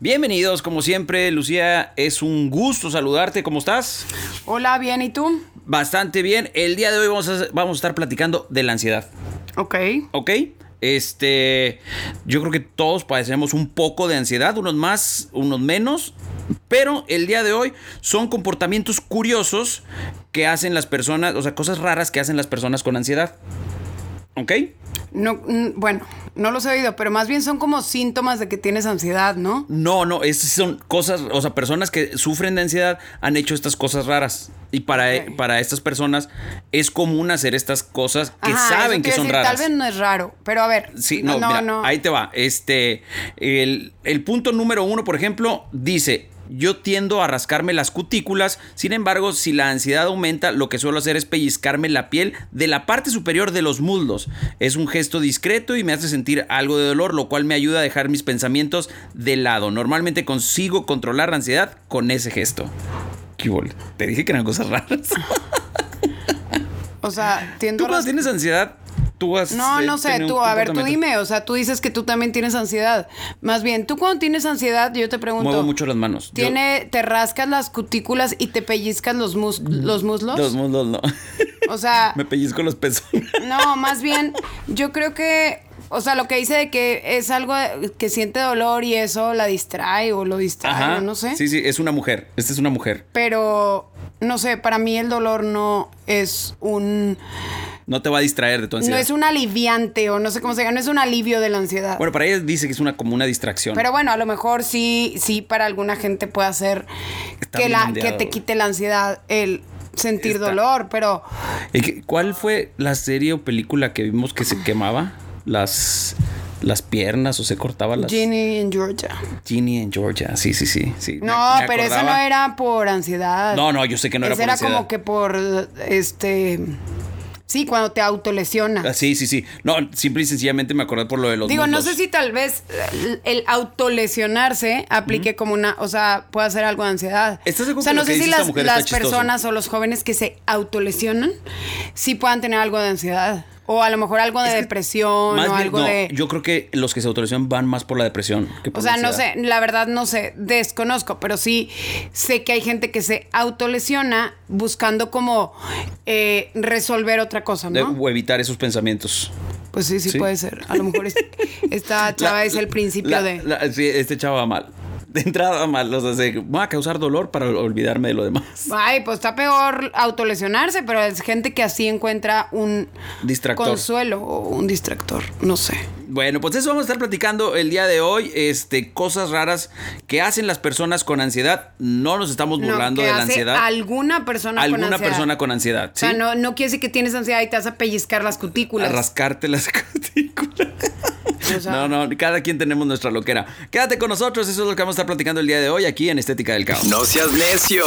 Bienvenidos, como siempre, Lucía, es un gusto saludarte, ¿cómo estás? Hola, bien, ¿y tú? Bastante bien. El día de hoy vamos a, vamos a estar platicando de la ansiedad. Ok. ¿Ok? Este, yo creo que todos padecemos un poco de ansiedad, unos más, unos menos, pero el día de hoy son comportamientos curiosos que hacen las personas, o sea, cosas raras que hacen las personas con ansiedad. ¿Ok? No, bueno, no los he oído, pero más bien son como síntomas de que tienes ansiedad, ¿no? No, no, esas son cosas, o sea, personas que sufren de ansiedad han hecho estas cosas raras. Y para, Ok. para estas personas es común hacer estas cosas que Ajá, saben que son decir, raras. Tal vez no es raro, pero a ver. Sí, no, mira, ahí te va. Este, el, el punto número uno, por ejemplo, dice. Yo tiendo a rascarme las cutículas, sin embargo, si la ansiedad aumenta, lo que suelo hacer es pellizcarme la piel de la parte superior de los muslos. Es un gesto discreto y me hace sentir algo de dolor, lo cual me ayuda a dejar mis pensamientos de lado. Normalmente consigo controlar la ansiedad con ese gesto. ¿Qué hubo? Te dije que eran cosas raras. O sea, tiendo ¿Tú cuando tienes ansiedad, tú has... No, eh, no sé, tú, a ver, tú dime, o sea, tú dices que tú también tienes ansiedad. Más bien, tú cuando tienes ansiedad, yo te pregunto. Muevo mucho las manos. Yo- ¿Tiene, te rascas las cutículas y te pellizcas los, mus- los muslos? Los muslos no. O sea, Me pellizco los pezones. no, más bien, yo creo que, o sea, lo que dice de que es algo que siente dolor y eso la distrae o lo distrae, no sé. Sí, sí, es una mujer. Esta es una mujer. Pero, no sé, para mí el dolor no es un... No te va a distraer de tu ansiedad. No es un aliviante o no sé cómo se llama, no es un alivio de la ansiedad. Bueno, para ella dice que es una como una distracción. Pero bueno, a lo mejor sí, sí para alguna gente puede hacer Está que, bien la, ondeado, que te quite la ansiedad el sentir Está- dolor, pero ¿Y qué- ¿Cuál fue la serie o película que vimos que se quemaba las las piernas o se cortaba las Ginny en Georgia. Ginny en Georgia. Sí, sí, sí, sí. No, me pero eso no era por ansiedad. No, no, yo sé que no era por era ansiedad. como que por este sí, cuando te autolesionas. Ah, sí, sí, sí. No, simple y sencillamente me acordé por lo de los Digo, no sé si tal vez el, el autolesionarse aplique como una, o sea, puede ser algo de ansiedad. ¿Estás de o sea, no sé si las, las personas o los jóvenes que se autolesionan sí puedan tener algo de ansiedad. O a lo mejor algo de Es que depresión Más o bien, algo no, de... Yo creo que los que se autolesionan van más por la depresión que por O sea, la no sé, la verdad no sé, desconozco, pero sí sé que hay gente que se autolesiona buscando como eh, resolver otra cosa, De- ¿no? o evitar esos pensamientos. Pues sí, sí, Sí. puede ser. A lo mejor es- esta chava La- es el principio la- de... sí, este chavo va mal. De entrada mal. O sea, se, va a causar dolor para olvidarme de lo demás. Ay, pues está peor autolesionarse, pero es gente que así encuentra un Distractor. consuelo o un distractor, no sé. Bueno, pues eso vamos a estar platicando el día de hoy. Este, cosas raras que hacen las personas con ansiedad. No nos estamos burlando de la hace ansiedad. alguna persona con Alguna ansiedad. persona con ansiedad. O ¿sí? sea, no, no quiere decir que tienes ansiedad y te vas a pellizcar las A cutículas. rascarte las cutículas. O sea- no, no, cada quien tenemos nuestra loquera. Quédate con nosotros, eso es lo que vamos a estar platicando el día de hoy aquí en Estética del Caos. No seas necio.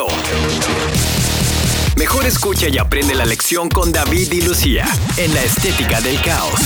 Mejor escucha y aprende la lección con David y Lucía en la Estética del Caos.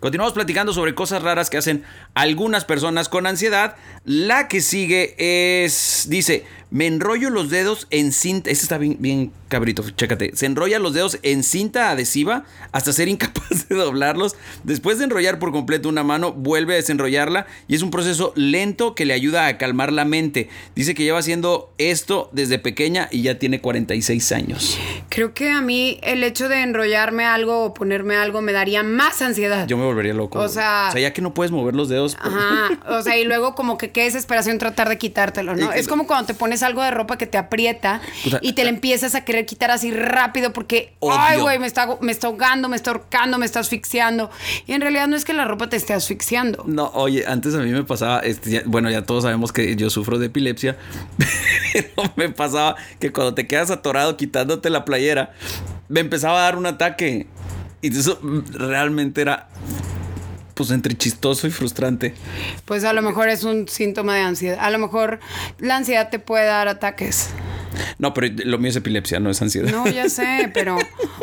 Continuamos platicando sobre cosas raras que hacen algunas personas con ansiedad. La que sigue es, dice, me enrollo los dedos en cinta, este está bien, bien cabrito, chécate, se enrolla los dedos en cinta adhesiva hasta ser incapaz de doblarlos. Después de enrollar por completo una mano, vuelve a desenrollarla y es un proceso lento que le ayuda a calmar la mente. Dice que lleva haciendo esto desde pequeña y ya tiene 46 años. Creo que a mí el hecho de enrollarme algo o ponerme algo me daría más ansiedad. Yo me volvería loco. O sea- o sea, ya que no puedes mover los dedos. pues, Ajá, o sea, y luego como que qué desesperación tratar de quitártelo, ¿no? Es como cuando te pones algo de ropa que te aprieta O sea, y te le empiezas a querer quitar así rápido porque, ay, güey, me está, me está ahogando, me está ahorcando, me está asfixiando. Y en realidad no es que la ropa te esté asfixiando. No, oye, antes a mí me pasaba, este, ya- bueno, ya todos sabemos que yo sufro de epilepsia, pero me pasaba que cuando te quedas atorado quitándote la playera, me empezaba a dar un ataque. Y eso realmente era Pues entre chistoso y frustrante. Pues a lo mejor es un síntoma de ansiedad. A lo mejor la ansiedad te puede dar ataques. No, pero lo mío es epilepsia, no es ansiedad. No, ya sé, pero,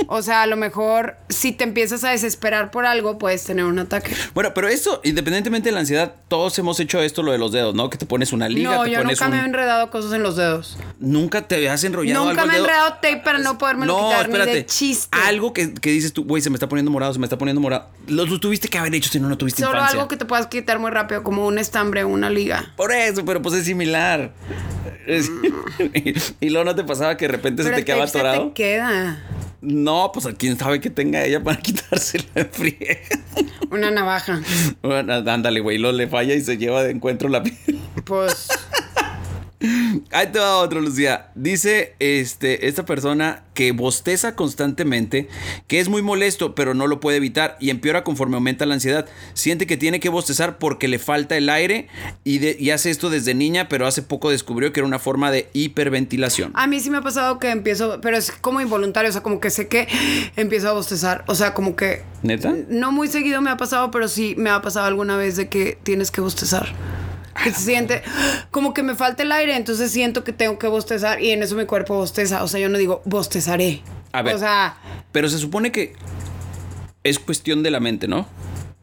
o sea, a lo mejor si te empiezas a desesperar por algo, puedes tener un ataque. Bueno, pero eso, independientemente de la ansiedad, todos hemos hecho esto, lo de los dedos, ¿no? Que te pones una liga, no, te yo pones nunca un... me he enredado cosas en los dedos. Nunca te habías enrollado Nunca algo me he enredado tape para no podérmelo No, quitar ni espérate. de chiste. Algo que, que dices tú, güey, se me está poniendo morado, se me está poniendo morado. Lo, lo tuviste que haber hecho si no, no tuviste Solo infancia. algo que te puedas quitar muy rápido, como un estambre o una liga. Por eso, pero pues es similar. Y luego no te pasaba que de repente Pero se te quedaba atorado. te queda. No, pues quién sabe que tenga ella para quitársela de frío. Una navaja. Bueno, ándale, güey, lo le falla y se lleva de encuentro la piel. Pues. Ahí te va otro, Lucía. Dice este, esta persona que bosteza constantemente, que es muy molesto, pero no lo puede evitar y empeora conforme aumenta la ansiedad. Siente que tiene que bostezar porque le falta el aire y, de- y hace esto desde niña, pero hace poco descubrió que era una forma de hiperventilación. A mí sí me ha pasado que empiezo, pero es como involuntario, o sea, como que sé que empiezo a bostezar. O sea, como que. ¿Neta? No muy seguido me ha pasado, pero sí me ha pasado alguna vez de que tienes que bostezar. Se siente como que me falta el aire, entonces siento que tengo que bostezar y en eso mi cuerpo bosteza. O sea, yo no digo bostezaré. A ver. O sea, Pero se supone que es cuestión de la mente, ¿no?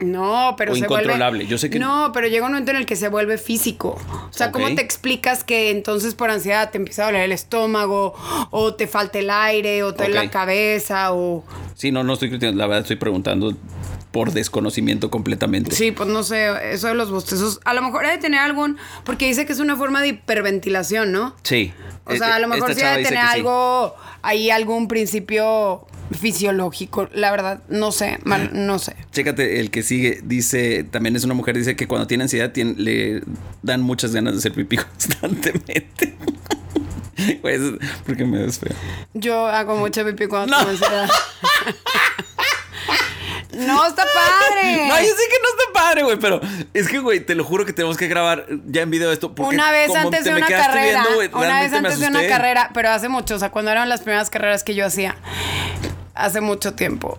no, pero O se incontrolable, vuelve. yo sé que- No, pero llega un momento en el que se vuelve físico. O sea, ¿cómo te explicas que entonces por ansiedad te empieza a doler el estómago, o te falta el aire, o te duele Ok. la cabeza, o. Sí, no, no estoy criticando, la verdad estoy preguntando por desconocimiento completamente. Sí, pues no sé, eso de los bostezos, a lo mejor debe tener algún, porque dice que es una forma de hiperventilación, ¿no? Sí. O sea, a lo Esta mejor sí debe dice tener que sí. algo, ahí algún principio fisiológico, la verdad, no sé, mal- no sé. Chécate, el que sigue dice, también es una mujer, dice que cuando tiene ansiedad tiene- le dan muchas ganas de hacer pipí constantemente. Güey, eso es porque me das feo. Yo hago mucha pipí cuando No. tengo ansiedad. no, está padre. No, yo sé que no está padre, güey, pero es que, güey, te lo juro que tenemos que grabar ya en video esto. porque Una vez antes te de me una carrera, viendo, una vez antes de una carrera, pero hace mucho, o sea, cuando eran las primeras carreras que yo hacía, hace mucho tiempo,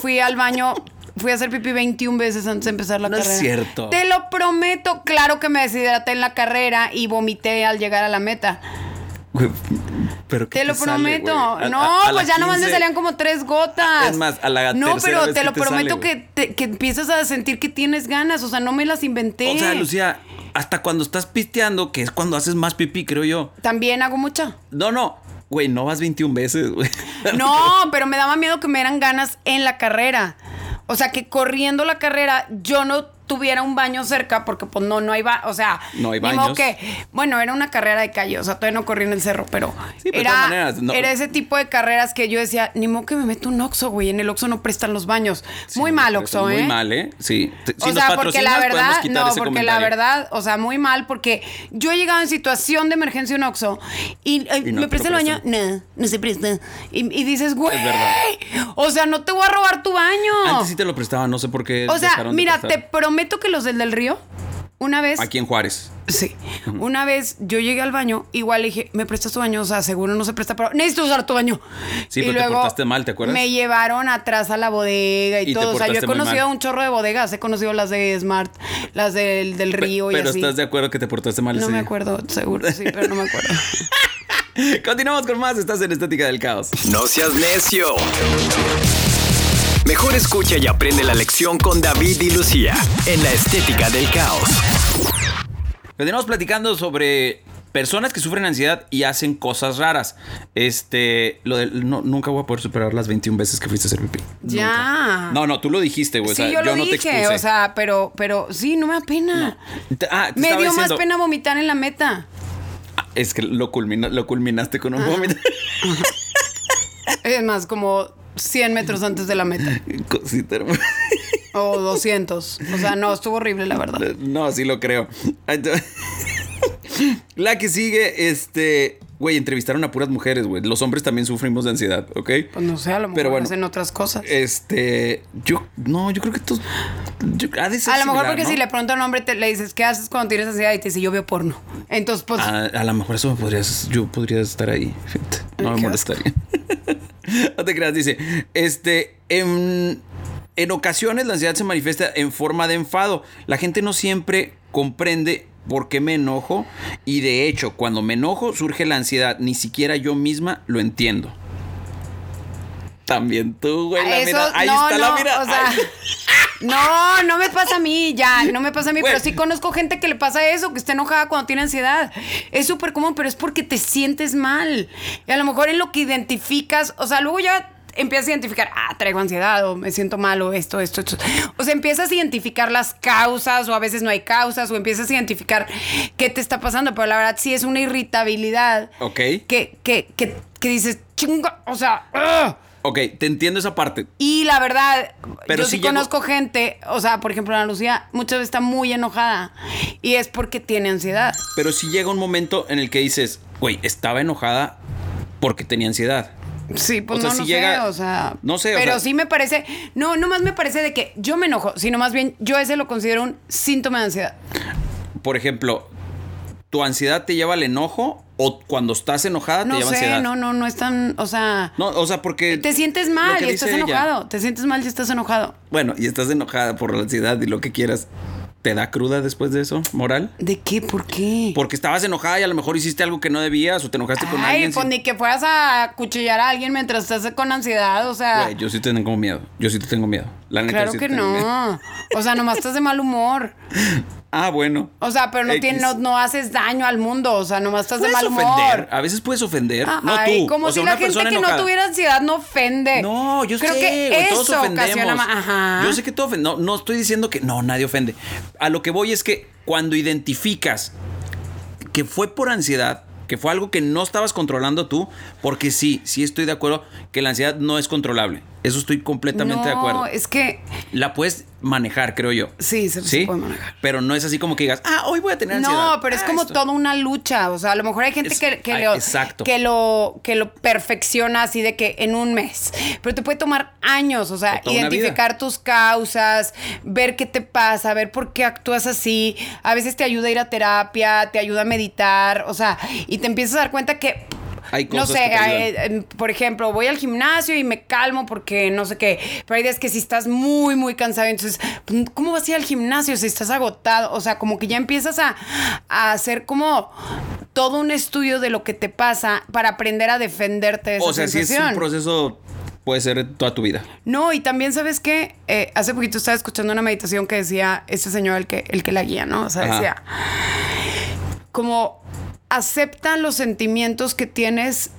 fui al baño, fui a hacer pipí 21 veces antes de empezar la No es carrera. cierto. Te lo prometo, claro que me deshidraté en la carrera y vomité al llegar a la meta. Pero ¿qué Te lo prometo. A- no, a- a la pues ya nomás me 15. salían como tres gotas. Es más, a la No, pero vez te lo te prometo que, te- que empiezas a sentir que tienes ganas. O sea, no me las inventé. O sea, Lucía, hasta cuando estás pisteando, que es cuando haces más pipí, creo yo. También hago mucha. No, no. Güey, no vas 21 veces, güey. No, pero me daba miedo que me dieran ganas en la carrera. O sea, que corriendo la carrera yo no tuviera un baño cerca porque pues no, no hay ba- o sea, No hay baños. que, bueno, era una carrera de calle, o sea, todavía no corrí en el cerro, pero, Sí, de era, todas maneras, no- era ese tipo de carreras que yo decía, ni modo que me meto un Oxxo, güey, en el Oxxo no prestan los baños. muy mal, Oxxo, ¿eh? Muy mal, ¿eh? Sí. Si o nos sea, porque la verdad, no, porque la verdad, o sea, muy mal, porque yo he llegado en situación de emergencia en Oxxo y, eh, Y no me presta el baño, no, no se presta. Y, y dices, güey, o sea, no te voy a robar tu baño. Antes sí te lo prestaba, no sé por qué. o sea, mira, te prestar. Prometo que los del del río, una vez, Aquí en Juárez. sí, una vez yo llegué al baño, igual le dije, ¿me prestas tu baño? O sea, seguro no se presta, pero necesito usar tu baño. Sí, pero te portaste mal, ¿te acuerdas? Me llevaron atrás a la bodega y, Y todo. O sea, yo he conocido mal. un chorro de bodegas. He conocido las de Smart, las del, del Pe- río y pero así. estás de acuerdo que te portaste mal No ese me día? acuerdo, seguro, sí, pero no me acuerdo. Continuamos con más. Estás en Estética del Caos. No seas necio. Mejor escucha y aprende la lección con David y Lucía en la estética del caos. Continuamos platicando sobre personas que sufren ansiedad y hacen cosas raras. Este, lo del, no, nunca voy a poder superar las 21 veces que fuiste a hacer pipí. Ya. Nunca. No, no, tú lo dijiste, güey. sí, o sea, yo lo no te dije, expuse. o sea, pero, pero sí, no me da pena. Ah, Me dio más pena vomitar en la meta. Ah, Es que lo, culmina- lo culminaste con un vómito. Es más, como 100 metros antes de la meta. Cosita hermosa. O 200. O sea, no, estuvo horrible, la verdad. No, sí lo creo. La que sigue, este. Güey, entrevistaron a puras mujeres, güey. Los hombres también sufrimos de ansiedad, ¿ok? Pues no sé, a lo mejor Pero bueno. hacen otras cosas. Este. Yo. No, yo creo que esto. yo- ha de ser A lo mejor similar, porque ¿no? si le pregunto a un hombre, te, le dices, ¿qué haces cuando tienes ansiedad? Y te dice, yo veo porno. Entonces, pues, A, a lo mejor eso me podrías. Yo podría estar ahí. fíjate. No me molestaría. no te creas, dice. Este. em, En ocasiones la ansiedad se manifiesta en forma de enfado. La gente no siempre comprende por qué me enojo y de hecho cuando me enojo surge la ansiedad. Ni siquiera yo misma lo entiendo. También tú, güey. La Eso- mira- Ahí no, está la no, mira. o sea, no, no me pasa a mí, ya, no me pasa a mí, Güey. pero sí conozco gente que le pasa eso, que está enojada cuando tiene ansiedad. Es súper común, pero es porque te sientes mal. Y a lo mejor en lo que identificas, o sea, luego ya empiezas a identificar, ah, traigo ansiedad, o me siento mal, o esto, esto, esto. O sea, empiezas a identificar las causas, o a veces no hay causas, o empiezas a identificar qué te está pasando, pero la verdad sí es una irritabilidad. Ok. Que, que, que, que dices, chinga, o sea, ¡ah! Ok, te entiendo esa parte. Y la verdad, Pero yo si sí llego- conozco gente, o sea, por ejemplo, Ana Lucía muchas veces está muy enojada y es porque tiene ansiedad. Pero si llega un momento en el que dices, güey, estaba enojada porque tenía ansiedad. Sí, pues O sea, no, si no llega- sé, o sea, no sé, o pero sea- sí me parece, no, no más me parece de que yo me enojo, sino más bien yo ese lo considero un síntoma de ansiedad. Por ejemplo, ¿tu ansiedad te lleva al enojo o cuando estás enojada te No lleva sé, ansiedad? no, no, no es tan, o sea, No, o sea, porque... te sientes mal y estás ella. enojado, te sientes mal y estás enojado. Bueno, y estás enojada por la ansiedad y lo que quieras. ¿Te da cruda después de eso, moral? ¿De qué? ¿Por qué? Porque estabas enojada y a lo mejor hiciste algo que no debías o te enojaste con Ay, alguien. pues sin- ni que fueras a cuchillar a alguien mientras estás con ansiedad, o sea. Güey, yo sí te tengo miedo. Yo sí te tengo miedo. La neta, Claro que no. O sea, nomás estás de mal humor. Ah, bueno. O sea, pero no, tiene, no, no haces daño al mundo. O sea, nomás estás de mal humor. ofender. A veces puedes ofender. no Ay, tú. como o si la gente que no tuviera ansiedad no ofende. No, yo Creo sé, que güey, todos eso ofendemos. Ajá. Yo sé que todo ofende. No, no estoy diciendo que no, nadie ofende. A lo que voy es que cuando identificas que fue por ansiedad, que fue algo que no estabas controlando tú, porque sí, sí estoy de acuerdo que la ansiedad no es controlable. Eso estoy completamente de acuerdo. No, es que La puedes manejar, creo yo. sí, se, se ¿Sí? puede manejar. Pero no es así como que digas, ah, hoy voy a tener ansiedad. No, pero es Ah, como esto. toda una lucha. O sea, a lo mejor hay gente Es- que, que ay, lo, exacto. que, lo, que lo perfecciona así de que en un mes. Pero te puede tomar años. O sea, O identificar tus causas, ver qué te pasa, ver por qué actúas así. A veces te ayuda a ir a terapia, te ayuda a meditar. O sea, y te empiezas a dar cuenta que. Hay no cosas sé, que te ayudan. eh, eh, por ejemplo, voy al gimnasio y me calmo porque no sé qué. Pero hay días que si estás muy, muy cansado, entonces, ¿cómo vas a ir al gimnasio si estás agotado? O sea, como que ya empiezas a, a hacer como todo un estudio de lo que te pasa para aprender a defenderte de esa O sea, si es un proceso, puede ser toda tu vida. No, y también, ¿sabes qué? Eh, hace poquito estaba escuchando una meditación que decía este señor, el que, el que la guía, ¿no? O sea, Ajá. decía, como acepta los sentimientos que tienes.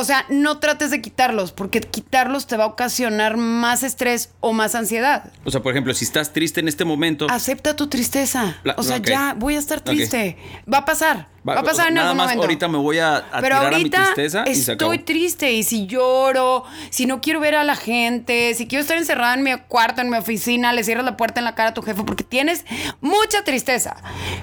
O sea, no trates de quitarlos, porque quitarlos te va a ocasionar más estrés o más ansiedad. O sea, por ejemplo, si estás triste en este momento, Acepta tu tristeza. La- o sea, ya voy a estar triste. Va a pasar. Va, a pasar en nada algún más momento. ahorita me voy a, a Pero tirar a mi tristeza y se acabó. estoy triste y si lloro, si no quiero ver a la gente, si quiero estar encerrada en mi cuarto, en mi oficina, le cierras la puerta en la cara a tu jefe porque tienes mucha tristeza,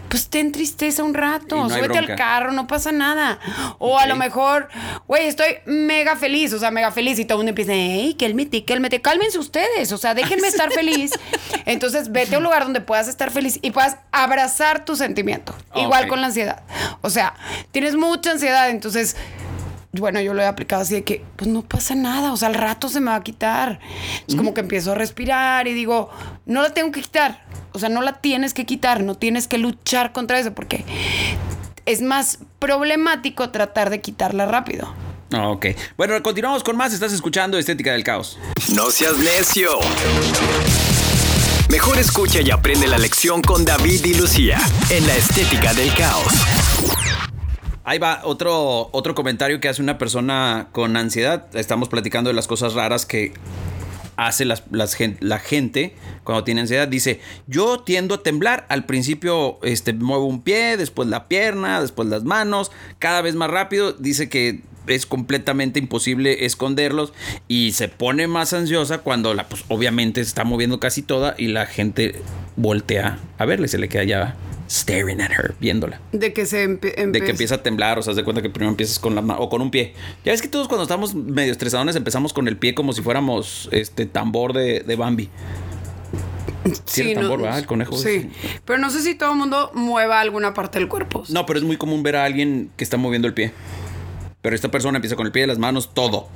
pues ten tristeza un rato, no súbete al carro, no pasa nada. O a lo mejor, güey, estoy mega feliz, o sea, mega feliz y todo el mundo empieza, hey, cálmate, cálmate, cálmense ustedes, o sea, déjenme estar feliz. Entonces, vete a un lugar donde puedas estar feliz y puedas abrazar tu sentimiento. Igual con la ansiedad. O sea, tienes mucha ansiedad, entonces, bueno, yo lo he aplicado así de que, pues no pasa nada, o sea, al rato se me va a quitar. Es como que empiezo a respirar y digo, no la tengo que quitar. O sea, no la tienes que quitar, no tienes que luchar contra eso, porque es más problemático tratar de quitarla rápido. Ah, Ok. Bueno, continuamos con más. Estás escuchando Estética del Caos. No seas necio. Mejor escucha y aprende la lección con David y Lucía en la estética del caos. Ahí va otro, otro comentario que hace una persona con ansiedad. Estamos platicando de las cosas raras que hace las, las la gente cuando tiene ansiedad. Dice, yo tiendo a temblar. Al principio este, muevo un pie, después la pierna, después las manos. Cada vez más rápido. Dice que es completamente imposible esconderlos y se pone más ansiosa cuando la, pues, obviamente se está moviendo casi toda y la gente voltea a verle, se le queda ya staring at her, viéndola De que se de que empieza a temblar, o sea, de cuenta que primero empiezas con la mano o con un pie. Ya ves que todos cuando estamos medio estresadones empezamos con el pie como si fuéramos este tambor de, de Bambi. Sí, era tambor, ¿verdad? El conejo. Sí, pero no sé si todo el mundo mueva alguna parte del cuerpo. No, pero es muy común ver a alguien que está moviendo el pie. Pero esta persona empieza con el pie, las manos, todo.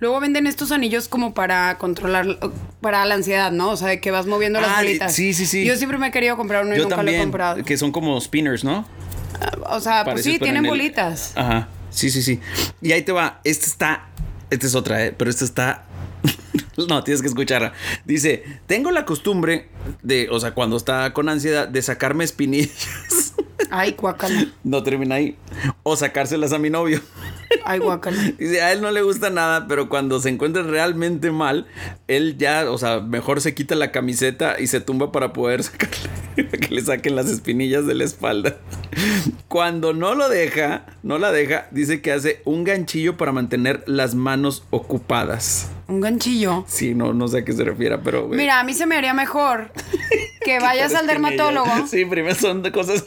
Luego venden estos anillos como para controlar, para la ansiedad, ¿no? O sea, de que vas moviendo las Ah, bolitas. sí, sí, sí. Yo siempre me he querido comprar uno y Yo nunca lo he comprado. que son como spinners, ¿no? O sea, pues sí, tienen en el- bolitas. Ajá. Sí, sí, sí. Y ahí te va. Esta está. Esta es otra, ¿eh? Pero esta está. no, tienes que escucharla. Dice: Tengo la costumbre de, o sea, cuando está con ansiedad, de sacarme espinillas. Ay, guacala. no termina ahí. O sacárselas a mi novio. Ay. Dice, a él no le gusta nada, pero cuando se encuentra realmente mal, él ya, o sea, mejor se quita la camiseta y se tumba para poder sacarle, que le saquen las espinillas de la espalda. Cuando no lo deja, no la deja, dice que hace un ganchillo para mantener las manos ocupadas. Un ganchillo. Sí, no, no sé a qué se refiere, pero... Mira, a mí se me haría mejor que vayas al dermatólogo, Sí, primero son de cosas...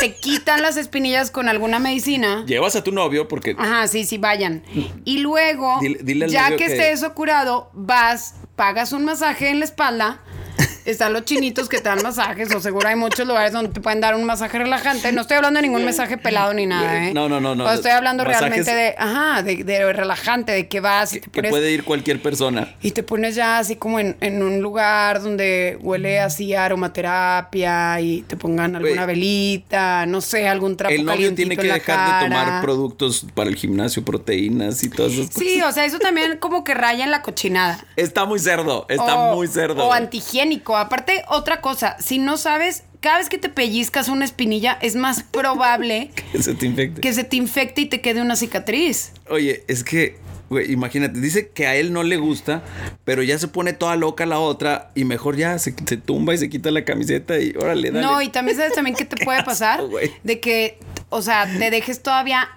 te quitan las espinillas con alguna medicina. Llevas a tu novio porque... Ajá, sí, sí, vayan. Y luego, Dile- ya que, que- esté eso curado, vas, pagas un masaje en la espalda. Están los chinitos que te dan masajes, o seguro hay muchos lugares donde te pueden dar un masaje relajante. No estoy hablando de ningún masaje pelado ni nada, ¿eh? No, no, no, no. O estoy hablando Masajes- realmente de, ajá, de, de relajante, de que vas y te que pones puede ir cualquier persona. y te pones ya así como en, en un lugar donde huele así a aromaterapia y te pongan alguna velita, no sé, algún trapo El novio tiene que dejar de tomar productos para el gimnasio, proteínas y todas esas cosas. Sí, o sea, eso también como que raya en la cochinada. Está muy cerdo, está O- muy cerdo. O antihigiénico. Aparte, otra cosa, si no sabes, cada vez que te pellizcas una espinilla, es más probable Que se te infecte. que se te infecte y te quede una cicatriz. Oye, es que, güey, imagínate, dice que a él no le gusta, pero ya se pone toda loca la otra y mejor ya se, se tumba y se quita la camiseta y órale, dale. No, y también sabes también qué te puede pasar. de que, o sea, te dejes todavía.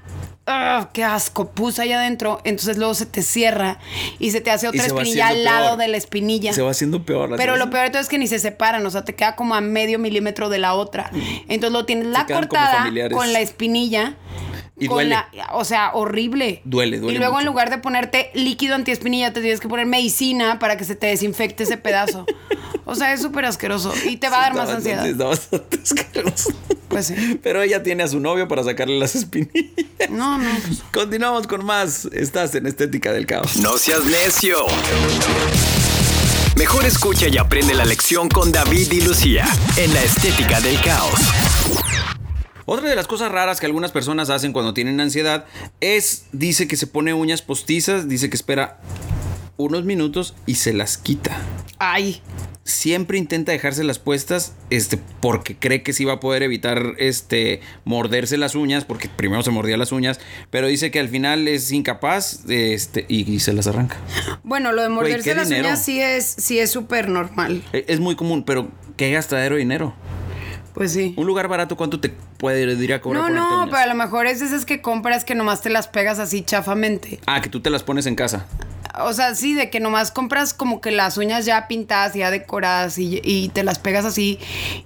¡Ugh! ¡Qué asco! Pus ahí adentro. Entonces luego se te cierra y se te hace otra espinilla al lado peor. de la espinilla. Se va haciendo peor. la Pero lo peor de todo es que ni se separan, o sea, te queda como a medio milímetro de la otra. Entonces lo tienes la cortada con la espinilla. Y con duele. la- o sea, horrible. Duele, duele Y luego en lugar de ponerte líquido antiespinilla, te tienes que poner medicina para que se te desinfecte ese pedazo. O sea, es súper asqueroso. Y te va a dar más bastante- ansiedad. está bastante asqueroso. Pues sí. Pero ella tiene a su novio para sacarle las espinillas. No, no. pues, Continuamos con más. Estás en Estética del Caos. No seas necio. Mejor escucha y aprende la lección con David y Lucía en la estética del caos. Otra de las cosas raras que algunas personas hacen cuando tienen ansiedad es, dice que se pone uñas postizas, dice que espera unos minutos y se las quita. Ay. Siempre intenta dejárselas puestas, este, porque cree que sí va a poder evitar, este, morderse las uñas, porque primero se mordía las uñas, pero dice que al final es incapaz, este, y, y se las arranca. Bueno, lo de morderse ¿qué las dinero? uñas sí es sí es súper normal. E- Es muy común, pero qué gastadero de dinero. Pues sí. Un lugar barato, ¿cuánto te puede ir a cobrar No, no, uñas? pero a lo mejor es esas que compras que nomás te las pegas así chafamente. Ah, que tú te las pones en casa. O sea, sí, de que nomás compras como que las uñas ya pintadas y ya decoradas y, y te las pegas así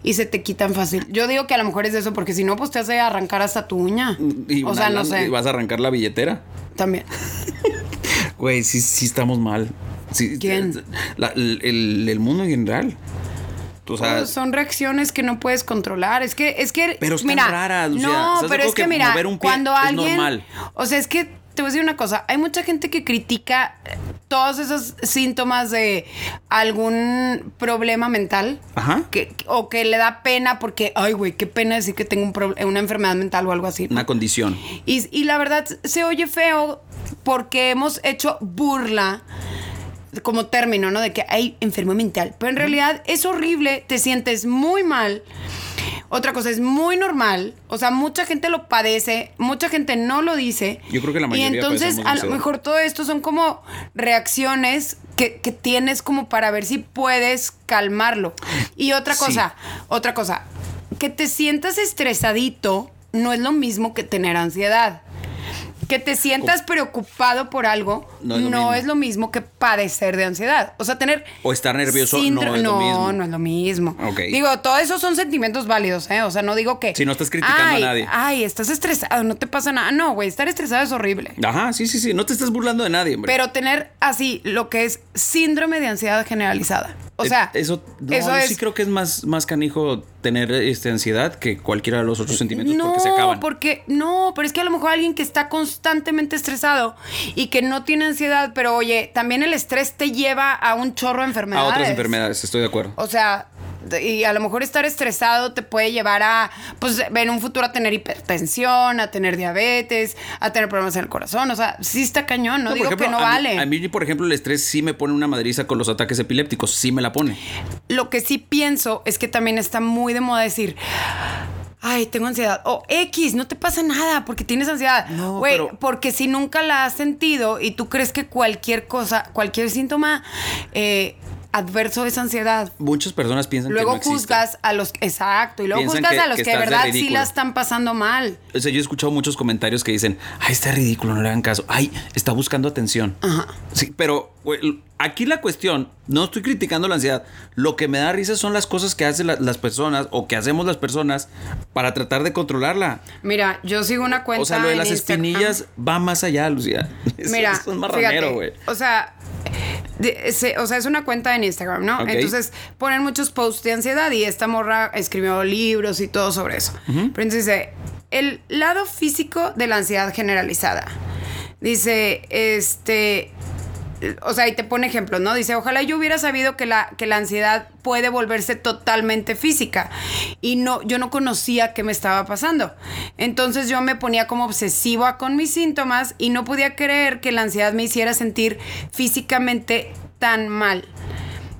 y se te quitan fácil. Yo digo que a lo mejor es eso, porque si no, pues te hace arrancar hasta tu uña. Y o sea, no sé. y vas a arrancar la billetera. También. Güey, sí, sí estamos mal. Sí, ¿Quién? la- el, el- el mundo en general. O sea, Pues son reacciones que no puedes controlar. Es que, es que. Pero están mira, raras, o sea, No, ¿estás de pero es que, que mira, cuando alguien. normal? O sea, es que te voy a decir una cosa. Hay mucha gente que critica eh, todos esos síntomas de algún problema mental. Ajá. Que, o que le da pena porque, ay, güey, qué pena decir que tengo un una enfermedad mental o algo así. ¿no? una condición. Y, y la verdad se oye feo porque hemos hecho burla como término, ¿no? De que hay enfermo mental. Pero en realidad es horrible, te sientes muy mal. Otra cosa es muy normal, o sea, mucha gente lo padece, mucha gente no lo dice. Yo creo que la mayoría Y entonces a lo mejor todo esto son como reacciones que, que tienes como para ver si puedes calmarlo. Y otra Sí. cosa, otra cosa, que te sientas estresadito no es lo mismo que tener ansiedad. Que te sientas preocupado por algo No no, es lo mismo. es lo mismo que padecer de ansiedad. O sea, tener... O estar nervioso no es lo mismo. No, es lo mismo. Ok. Digo, todo eso son sentimientos válidos, ¿eh? O sea, no digo que... Si no estás criticando a "Ay, nadie". Ay, estás estresado, no te pasa nada. No, güey, estar estresado es horrible. Ajá, sí, sí, sí. No te estás burlando de nadie, hombre. Pero tener así lo que es síndrome de ansiedad generalizada. O sea, eso, no, eso yo es. sí creo que es más, más canijo tener este, ansiedad que cualquiera de los otros sentimientos porque se acaban. porque no, pero es que a lo mejor alguien que está constantemente estresado y que no tiene ansiedad, pero oye, también el estrés te lleva a un chorro de A enfermedades. otras enfermedades, estoy de acuerdo. O sea, y a lo mejor estar estresado te puede llevar a, pues, en un futuro a tener hipertensión, a tener diabetes, a tener problemas en el corazón. O sea, sí está cañón, no, digo ejemplo, que no a mí- vale. a mí, por ejemplo, el estrés sí me pone una madriza con los ataques epilépticos, sí me la pone. Lo que sí pienso es que también está muy de moda decir. Ay, tengo ansiedad. O X, no te pasa nada porque tienes ansiedad. No, Güey, pero- porque si nunca la has sentido y tú crees que cualquier cosa, cualquier síntoma eh, adverso es ansiedad. Muchas personas piensan Luego que no existe. juzgas a los. Exacto. Y luego Piensan juzgas que- a los que que, de verdad sí la están pasando mal. O sea, yo he escuchado muchos comentarios que dicen, ay, está ridículo, no le hagan caso. Ay, está buscando atención. Ajá. Sí, pero aquí la cuestión, no estoy criticando la ansiedad. Lo que me da risa son las cosas que hacen la- las personas o que hacemos las personas para tratar de controlarla. Mira, yo sigo una cuenta. O sea, lo de las Instagram. espinillas va más allá, Lucía. Mira, eso es marranero, güey. O sea, o sea, es una cuenta en Instagram, ¿no? Entonces ponen muchos posts de ansiedad y esta morra escribió libros y todo sobre eso. Pero entonces dice, el lado físico de la ansiedad generalizada. Dice, este... O sea, y te pone ejemplos, ¿no? Dice, ojalá yo hubiera sabido que la, que la ansiedad puede volverse totalmente física. Y no, yo no conocía qué me estaba pasando. Entonces yo me ponía como obsesiva con mis síntomas y no podía creer que la ansiedad me hiciera sentir físicamente tan mal.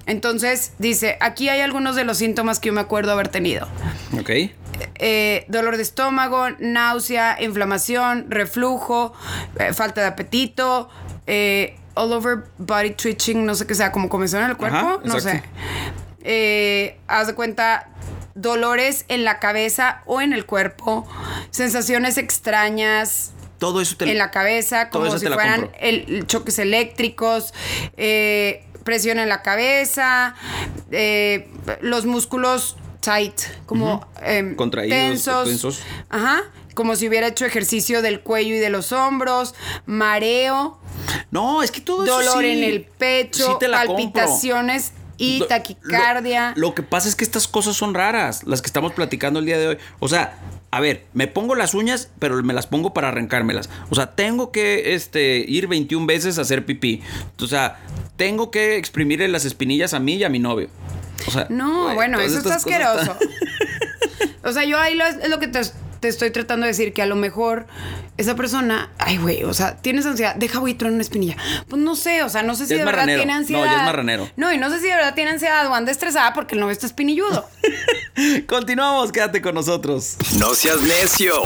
Entonces dice, aquí hay algunos de los síntomas que yo me acuerdo haber tenido. Ok. Eh, dolor de estómago, náusea, inflamación, reflujo, eh, falta de apetito, eh, all over body twitching, no sé qué sea, como comezón en el cuerpo, Ajá, no sé. Eh, haz de cuenta, dolores en la cabeza o en el cuerpo, sensaciones extrañas, Todo eso te en la cabeza, como si fueran el- choques eléctricos, eh, presión en la cabeza, eh, los músculos tight, como em, Contraídos, tensos, tensos. Ajá, como si hubiera hecho ejercicio del cuello y de los hombros, mareo, No, es que todo eso dolor sí- en el pecho, sí te la compro. palpitaciones y taquicardia. Lo, lo que pasa es que estas cosas son raras, las que estamos platicando el día de hoy. O sea, a ver, me pongo las uñas, pero me las pongo para arrancármelas. O sea, tengo que este, ir 21 veces a hacer pipí. O sea, tengo que exprimirle las espinillas a mí y a mi novio. O sea, No, bueno, eso está asqueroso. o sea, yo ahí lo, es lo que te, te estoy tratando de decir, que a lo mejor esa persona, ay, güey, o sea, tienes ansiedad, deja, güey, tronar una espinilla. Pues no sé, o sea, no sé si Ya de es verdad marranero. tiene No, ansiedad. ya es marranero. No, y no sé si de verdad tiene ansiedad o anda estresada porque el novio está espinilludo. Continuamos, quédate con nosotros. No seas necio.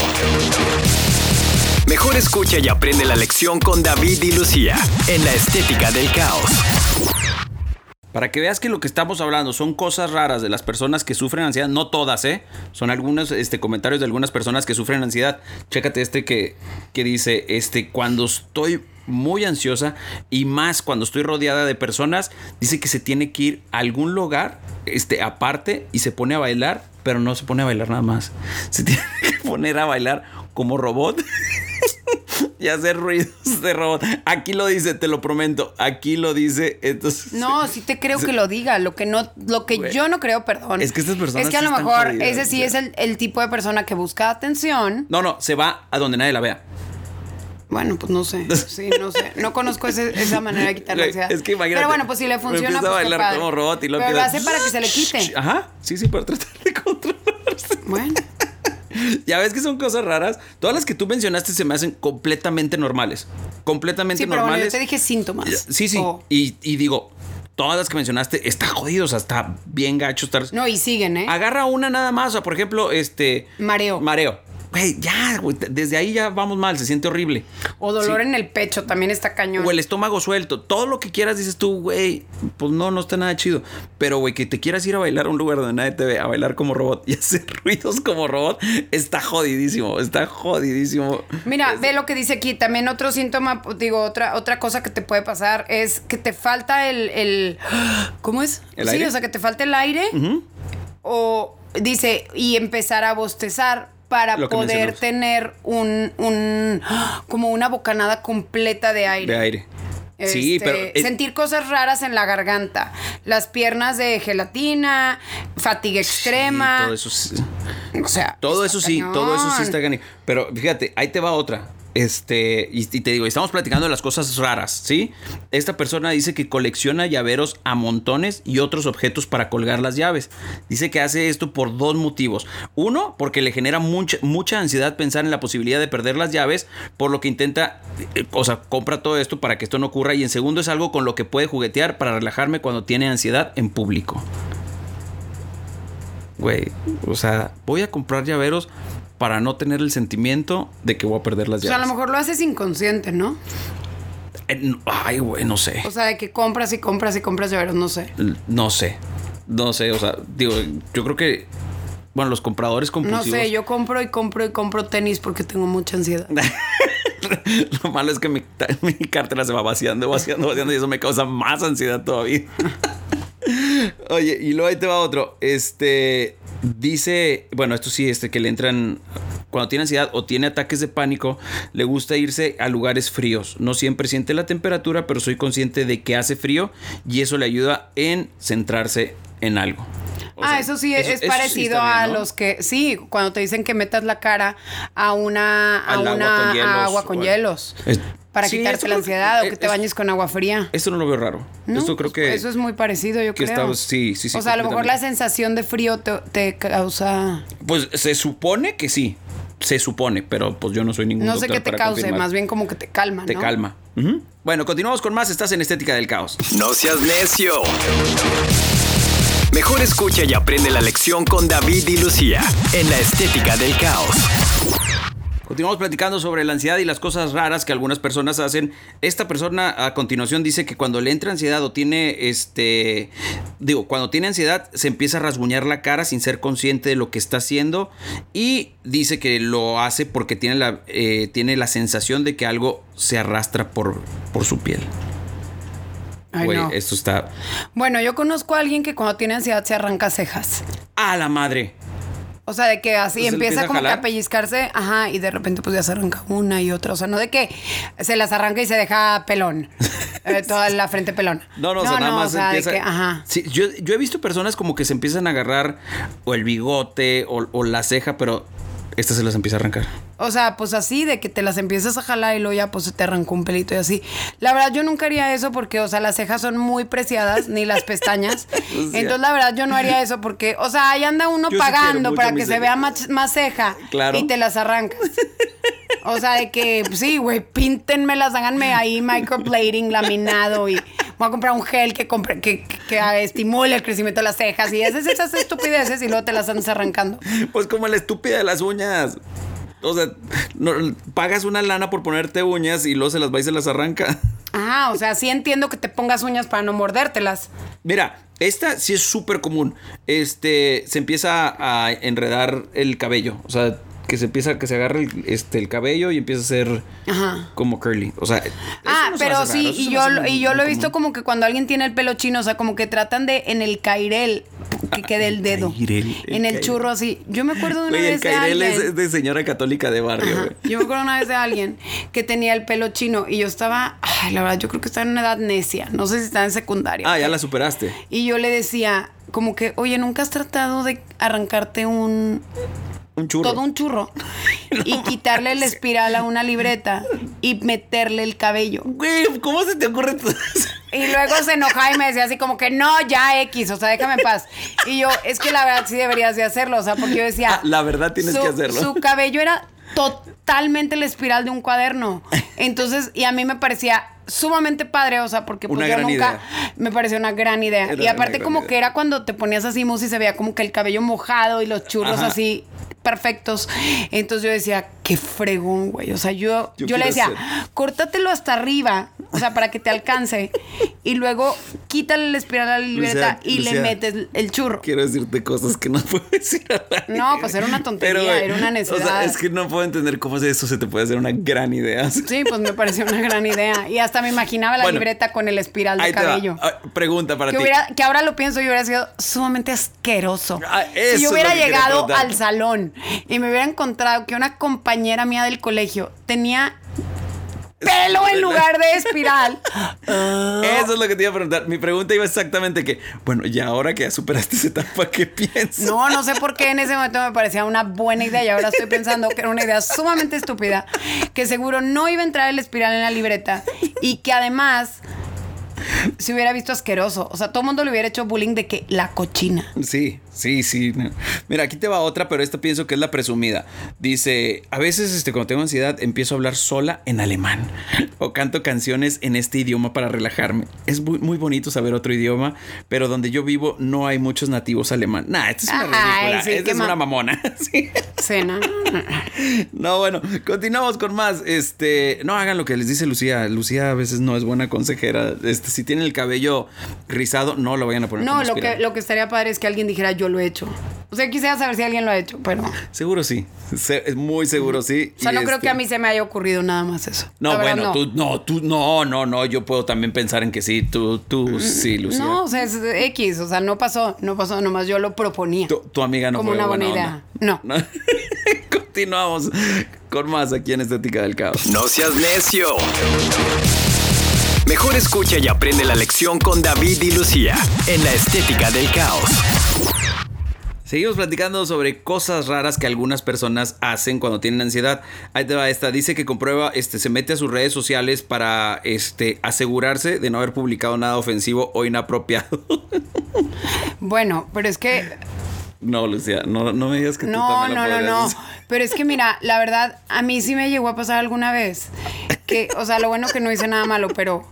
Mejor escucha y aprende la lección con David y Lucía en la estética del caos. Para que veas que lo que estamos hablando son cosas raras de las personas que sufren ansiedad, no todas, ¿eh? Son algunos este, comentarios de algunas personas que sufren ansiedad. Chécate este que, que dice, este, cuando estoy muy ansiosa y más cuando estoy rodeada de personas, dice que se tiene que ir a algún lugar, este, aparte y se pone a bailar, pero no se pone a bailar nada más. Se tiene que poner a bailar como robot. y hacer ruidos de robot. Aquí lo dice, te lo prometo. Aquí lo dice. Entonces, No, sí te creo que lo diga. Lo que no, lo que yo no creo, perdón. Es que estas personas Es que a sí lo mejor jodidas, ese sí es el, el tipo de persona que busca atención. No, no, se va a donde nadie la vea. Bueno, pues no sé. Sí, no sé. No conozco ese- esa manera de quitar la ansiedad. es que imagínate. Pero bueno, pues si le funciona, Empieza pues qué bailar padre. como robot y lo Pero lo empieza- hace para que se le quite. Ajá, sí, sí, para tratar de controlarse. Bueno. Ya ves que son cosas raras. Todas las que tú mencionaste se me hacen completamente normales. Completamente Sí, pero bueno, yo normales. te dije síntomas. Sí, sí. O- Y, y digo, todas las que mencionaste está jodido, o sea, está bien gacho estar. No, y siguen, ¿eh? Agarra una nada más, o sea, por ejemplo, este. Mareo. Mareo. Güey, ya, güey, desde ahí ya vamos mal, se siente horrible. O dolor Sí. en el pecho, también está cañón. O el estómago suelto. Todo lo que quieras dices tú, güey. Pues no, no está nada chido. Pero, güey, que te quieras ir a bailar a un lugar donde nadie te ve, a bailar como robot y hacer ruidos como robot, está jodidísimo. Está jodidísimo. Mira, ve lo que dice aquí. También otro síntoma, digo, otra, otra cosa que te puede pasar es que te falta el. el ¿Cómo es? ¿El sí, aire? o sea, que te falta el aire. O dice, y empezar a bostezar para poder tener un, un. como una bocanada completa de aire. De aire. Sí, Este, pero es- sentir cosas raras en la garganta, las piernas de gelatina, fatiga extrema. Sí, todo eso sí. O sea, Todo eso sí, todo eso sí está ganando. Pero fíjate, ahí te va otra. Este, y, te digo, estamos platicando de las cosas raras, ¿sí? Esta persona dice que colecciona llaveros a montones y otros objetos para colgar las llaves. Dice que hace esto por dos motivos. Uno, porque le genera mucha, mucha ansiedad pensar en la posibilidad de perder las llaves, por lo que intenta, eh, o sea, compra todo esto para que esto no ocurra. Y en segundo, es algo con lo que puede juguetear para relajarme cuando tiene ansiedad en público. Güey, o sea, voy a comprar llaveros para no tener el sentimiento de que voy a perder las O sea, a llaves. lo mejor lo haces inconsciente, ¿no? Eh, no- Ay, güey, no sé. O sea, de que compras y compras y compras llaveros, no sé. No sé. No sé, o sea, digo, yo creo que. Bueno, los compradores No compulsivos. sé, yo compro y compro y compro tenis porque tengo mucha ansiedad. Lo malo es que mi, mi cartera se va vaciando, vaciando, vaciando y eso me causa más ansiedad todavía. Oye, y luego ahí te va otro. Este dice, bueno, esto sí, este que le entran cuando tiene ansiedad o tiene ataques de pánico, le gusta irse a lugares fríos. No siempre siente la temperatura, pero soy consciente de que hace frío y eso le ayuda en centrarse en algo. O ah, sea, eso sí es eso parecido bien, a los que sí, cuando te dicen que metas la cara a una a Al agua una con hielos, a agua con hielos Es- para Sí, quitarte eso la que- ansiedad o que te es- bañes con agua fría. Esto no lo veo raro. No, Esto creo que eso es muy parecido, yo que creo. está- sí, sí, sí, O sea, a lo mejor la sensación de frío te, te causa Pues se supone que sí. Se supone, pero pues yo no soy ningún no sé qué te cause, confirmar. más bien como que te calma, Te ¿no? calma. Bueno, continuamos con más. Estás en Estética del Caos. No seas necio. Mejor escucha y aprende la lección con David y Lucía en la estética del caos. Continuamos platicando sobre la ansiedad y las cosas raras que algunas personas hacen. Esta persona a continuación dice que cuando le entra ansiedad o tiene este. Digo, cuando tiene ansiedad se empieza a rasguñar la cara sin ser consciente de lo que está haciendo. Y dice que lo hace porque tiene la, eh, tiene la sensación de que algo se arrastra por, por su piel. Güey, no. esto está. Bueno, yo conozco a alguien que cuando tiene ansiedad se arranca cejas. ¡A la madre! O sea, de que así Entonces, empieza empieza a como que a pellizcarse, ajá, y de repente pues ya se arranca una y otra. O sea, no de que se las arranca y se deja pelón. eh, toda la frente pelón. No, no, o sea, nada más o sea, empieza. de que, ajá. Sí, yo, yo he visto personas como que se empiezan a agarrar o el bigote o, o la ceja, pero esta se las empieza a arrancar. O sea, pues así, de que te las empiezas a jalar y luego ya pues se te arrancó un pelito y así. La verdad, yo nunca haría eso porque, o sea, las cejas son muy preciadas, ni las pestañas. Entonces, la verdad, yo no haría eso porque, o sea, ahí anda uno Yo pagando para que se vea más, más ceja. Claro. Y te las arrancas. O sea, de que, pues, sí, güey, píntenmelas, háganme ahí microplating, laminado y voy a comprar un gel que, compre, que, que, que estimule el crecimiento de las cejas y haces esas estupideces y luego te las andas arrancando. Pues como la estúpida de las uñas. O sea, no- pagas una lana por ponerte uñas y luego se las va y se las arranca. Ah, o sea, sí entiendo que te pongas uñas para no mordértelas. Mira, esta sí es súper común. Este, se empieza a enredar el cabello. O sea, que se empieza, que se agarra el, este, el cabello y empieza a ser Ajá. como curly. O sea, Ah, se pero sí, raro, y yo, lo- muy- y yo lo he visto como que cuando alguien tiene el pelo chino, o sea, como que tratan de en el cairel que quede el dedo. cairel, el en el cairel. churro así. Yo me acuerdo de una Güey, el vez de Cairel alguien. es de señora católica de barrio, güey. Yo me acuerdo una vez de alguien que tenía el pelo chino y yo estaba, ay, la verdad, yo creo que estaba en una edad necia. No sé si estaba en secundaria. Ah, ya la superaste. Y yo le decía, como que, oye, ¿nunca has tratado de arrancarte un, Un churro. todo un churro y quitarle la espiral a una libreta y meterle el cabello? Güey, ¿cómo se te ocurre todo eso? Y luego se enojaba y me decía así como que no, ya X, o sea, déjame en paz. Y yo, es que la verdad sí deberías de hacerlo, o sea, porque yo decía... Ah, la verdad tienes su- que hacerlo. Su cabello era totalmente la espiral de un cuaderno. Entonces, y a mí me parecía sumamente padre, o sea, porque pues Una yo gran nunca idea. me pareció una gran idea. Era y aparte como idea. que era cuando te ponías así mus y se veía como que el cabello mojado y los churros Ajá. así perfectos. Entonces yo decía, qué fregón, güey. O sea, yo, Yo yo, le decía, hacer. córtatelo hasta arriba, o sea, para que te alcance. Y luego quítale la espiral a la libreta y Lucía. le metes el churro. Quiero decirte cosas que no puedo decir. No, pues era una tontería, era una O sea, es que no puedo entender cómo eso se te puede hacer una gran idea. Sí, pues me pareció una gran idea. Y hasta me imaginaba la Bueno, libreta con el espiral de cabello. Ah, Pregunta para Que, ti. hubiera, que ahora lo pienso y hubiera sido sumamente asqueroso. Ah, si yo hubiera llegado al salón y me hubiera encontrado que una compañera mía del colegio tenía pelo en lugar de espiral. Eso es lo que te iba a preguntar. Mi pregunta iba exactamente que, bueno, y ahora que ya superaste esa etapa, ¿qué piensas? No, no sé por qué en ese momento me parecía una buena idea y ahora estoy pensando que era una idea sumamente estúpida, que seguro no iba a entrar el espiral en la libreta y que además se hubiera visto asqueroso. O sea, todo el mundo le hubiera hecho bullying de que la cochina. Sí, sí, sí. Mira, aquí te va otra, pero esta pienso que es la presumida. Dice, a veces este, cuando tengo ansiedad empiezo a hablar sola en alemán o canto canciones en este idioma para relajarme. Es muy, muy bonito saber otro idioma, pero donde yo vivo no hay muchos nativos alemán. Nah, esta es una Ay, ridícula. sí, esta es una mamona. Sí. Sí, ¿no? No, bueno, continuamos con más. Este, no hagan lo que les dice Lucía. Lucía a veces no es buena consejera. Este, si tienen el cabello rizado, no lo vayan a poner. No, lo que, lo que estaría padre es que alguien dijera yo lo he hecho. O sea, quisiera saber si alguien lo ha hecho, pero... O Seguro sí. Se- es muy seguro sí. sea, Y, no creo este, que a mí se me haya ocurrido nada más eso. No, verdad, bueno, no. tú, no, tú, no, no, no. Yo puedo también pensar en que sí. Tú, tú, sí, Lucía. Mm, No, o sea, es X, o sea, no pasó, no pasó, nomás yo lo proponía. Tu, tu amiga no Como fue una buena onda. idea. No. Continuamos con más aquí en Estética del Caos. No seas necio. Mejor escucha y aprende la lección con David y Lucía en la estética del caos. Seguimos platicando sobre cosas raras que algunas personas hacen cuando tienen ansiedad. Ahí te va esta. Dice que comprueba, este, se mete a sus redes sociales para este, asegurarse de no haber publicado nada ofensivo o inapropiado. Bueno, pero es que no, Lucía, no, no me digas que tú No, también no, lo no, no. hacer. Pero es que mira, la verdad, a mí sí me llegó a pasar alguna vez. Que, o sea, lo bueno que no hice nada malo, pero.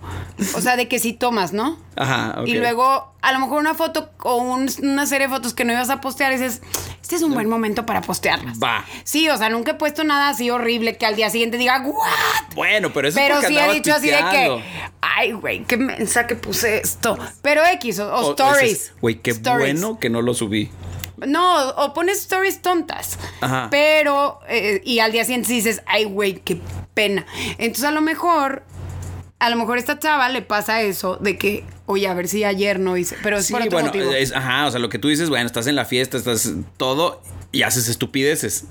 O sea, de que sí tomas, ¿no? Ajá, ok. Y luego, a lo mejor una foto o un- una serie de fotos que no ibas a postear dices, este es un buen momento para postearlas. Va. Sí, o sea, nunca he puesto nada así horrible que al día siguiente diga, ¿what? Bueno, pero eso es Pero sí he dicho así de que, ay, güey, qué mensa que puse esto. Pero X, o, o O stories. Güey, qué Stories. bueno que no lo subí. No, o pones stories tontas. Ajá. Pero, eh, y al día siguiente dices, ay, güey, qué pena. Entonces, a lo mejor, a lo mejor a esta chava le pasa eso de que, oye, a ver si ayer no hice. Pero Sí, por otro bueno, motivo. es- ajá, o sea, lo que tú dices, bueno, estás en la fiesta, estás todo y haces estupideces.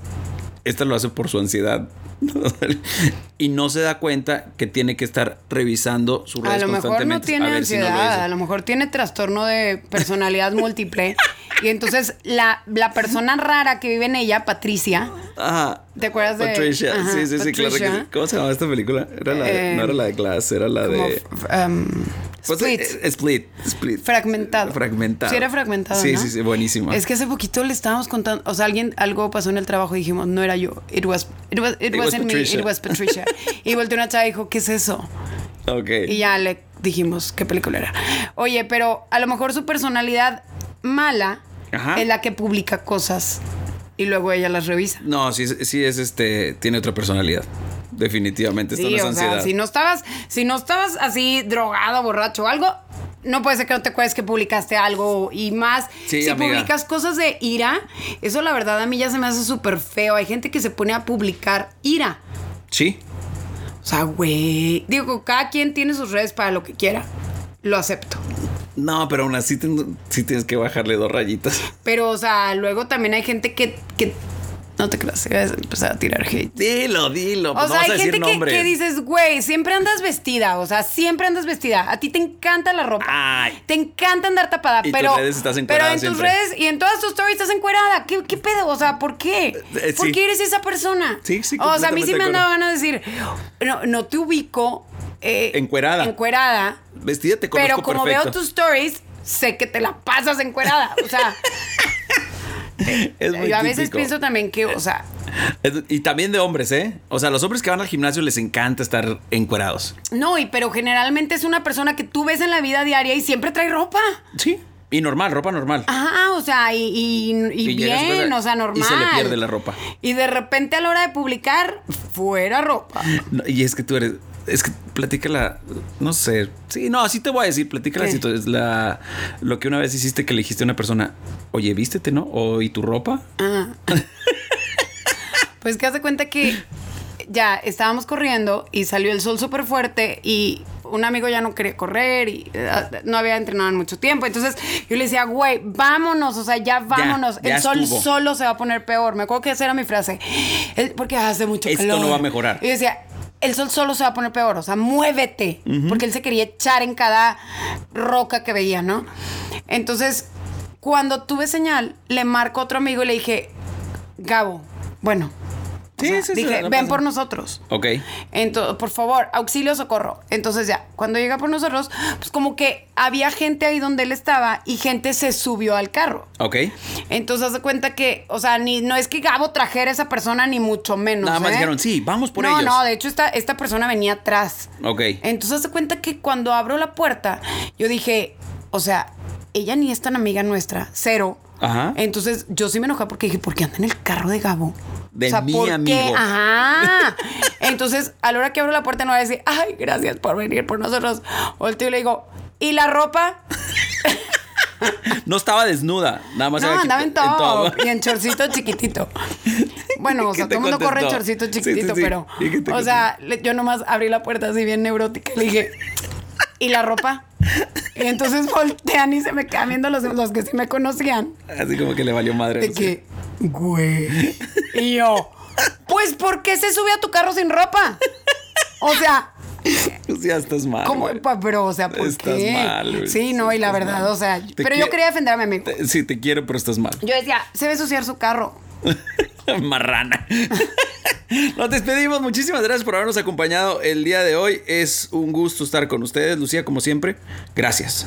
Esta lo hace por su ansiedad. y no se da cuenta que tiene que estar revisando su a redes lo mejor no tiene a si no ansiedad, a lo mejor tiene trastorno de personalidad múltiple. Y entonces la, la persona rara que vive en ella, Patricia, Ajá. ¿Te acuerdas de- Patricia? Ajá, sí, sí, sí, claro que. ¿Cómo se llamaba esta película? Era la de- Eh, no era la de Glass, era la de... um, Pues, Split. eh, Split. Split. Fragmentado. Fragmentado. Sí, era fragmentado. Sí, ¿no? sí, sí, buenísimo. Es que hace poquito le estábamos contando, o sea, alguien, algo pasó en el trabajo y dijimos, no era yo, it was, it was, it It was wasn't me, Patricia. it was Patricia. y volteó una chava y dijo, ¿qué es eso? Ok. Y ya le dijimos qué película era. Oye, pero a lo mejor su personalidad mala Ajá. es la que publica cosas y luego ella las revisa. No, sí, es- sí es este, tiene otra personalidad. Definitivamente, esto Sí, no es o ansiedad. sea, si no estabas, si no estabas así drogado, borracho o algo, no puede ser que no te acuerdes que publicaste algo y más. Sí, si amiga. publicas cosas de ira, eso la verdad a mí ya se me hace súper feo. Hay gente que se pone a publicar ira. Sí. O sea, güey. Digo, cada quien tiene sus redes para lo que quiera. Lo acepto. No, pero aún así ten- sí tienes que bajarle dos rayitas. Pero, o sea, luego también hay gente que. que no te creas, voy a empezar a tirar hate. Dilo, dilo. O pues sea, vamos a hay decir gente que, nombres. que dices, güey, siempre andas vestida. O sea, siempre andas vestida. A ti te encanta la ropa. Ay. Te encanta andar tapada. Y tus pero, redes estás pero en tus redes y en todas tus stories estás encuerada. ¿Qué, qué pedo? O sea, ¿por qué? Eh, ¿Por sí. qué eres esa persona? Sí, sí, O sea, a mí sí me han dado ganas de decir, no, no te ubico. eh, Encuerada. Encuerada. Vestida te conozco Pero como perfecto. veo tus stories, sé que te la pasas encuerada. O sea, Es muy yo a veces típico. pienso también que, o sea, Y también de hombres, ¿eh? O sea, los hombres que van al gimnasio les encanta estar encuerados. no, y pero generalmente es una persona que tú ves en la vida diaria y siempre trae ropa. Sí. Y normal, ropa normal. Ajá, o sea, y, y- y Y bien, o sea, y normal. se le pierde la ropa. Y de repente a la hora de publicar, fuera ropa. No, y es que tú eres. Es que platícala. No sé. Sí, no, así te voy a decir. Platícala la, lo que una vez hiciste que le dijiste a una persona, oye, vístete, ¿no? O ¿y tu ropa? Ah. pues que hace cuenta que ya estábamos corriendo y salió el sol súper fuerte y un amigo ya no quería correr y eh, no había entrenado en mucho tiempo. Entonces yo le decía, güey, vámonos, o sea, ya vámonos. ya el sol estuvo. solo se va a poner peor. Me acuerdo que esa era mi frase. El- porque hace mucho Esto calor. no va a mejorar. Y yo decía, el sol solo se va a poner peor, o sea, muévete, porque él se quería echar en cada roca que veía, ¿no? Entonces, cuando tuve señal, le marco a otro amigo y le dije, Gabo, bueno, o Sí, sea, sí, sí, dije, no ven pasa. por nosotros. Ok. Entonces, por favor, auxilio, socorro. Entonces ya, cuando llega por nosotros, pues como que había gente ahí donde él estaba y gente se subió al carro. Ok. Entonces hace cuenta que, o sea, ni no es que Gabo trajera a esa persona, ni mucho menos. Nada más ¿eh? dijeron, sí, vamos por no, ellos. No, de hecho esta, esta persona venía atrás. Ok. Entonces hace cuenta que cuando abro la puerta, yo dije, o sea, ella ni es tan amiga nuestra, cero. Ajá. Entonces yo sí me enojé porque dije, ¿por qué anda en el carro de Gabo? De mi ¿por qué? amigo. Ajá. Entonces, a la hora que abro la puerta, no voy a decir, ay, gracias por venir por nosotros. Volteo y le digo, ¿y la ropa? No estaba desnuda, nada más No, era andaba en top y en chorcito chiquitito. Bueno, o ¿Qué sea, todo el mundo corre en chorcito Sí, sí, chiquitito, sí. pero, ¿Y qué te o sea, yo nomás abrí la puerta así bien neurótica y le dije, ¿y la ropa? Y entonces voltean y se me quedan viendo los, los que sí me conocían. Así como que le valió madre. De que, güey. Y yo, pues, ¿por qué se sube a tu carro sin ropa? O sea, ya estás mal. ¿cómo? Pero, o sea, ¿por Estás qué? mal, güey. Sí, no, y la verdad, mal. o sea, Te pero yo quería defender a mi amigo. Te- Sí, te quiero, pero estás mal. Yo decía, se ve ensuciar su carro. Marrana. Nos despedimos. Muchísimas gracias por habernos acompañado el día de hoy. Es un gusto estar con ustedes, Lucía, como siempre. Gracias.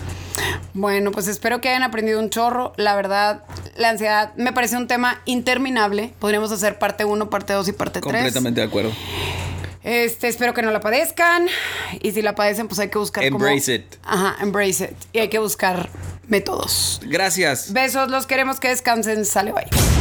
Bueno, pues espero que hayan aprendido un chorro. La verdad, la ansiedad me parece un tema interminable. Podríamos hacer parte 1, parte 2 y parte 3. Completamente de acuerdo. Este, espero que no la padezcan. Y si la padecen, pues hay que buscar Embrace it. Ajá, embrace it. Y hay que buscar métodos. Gracias. Besos, los queremos que descansen. Sale, bye.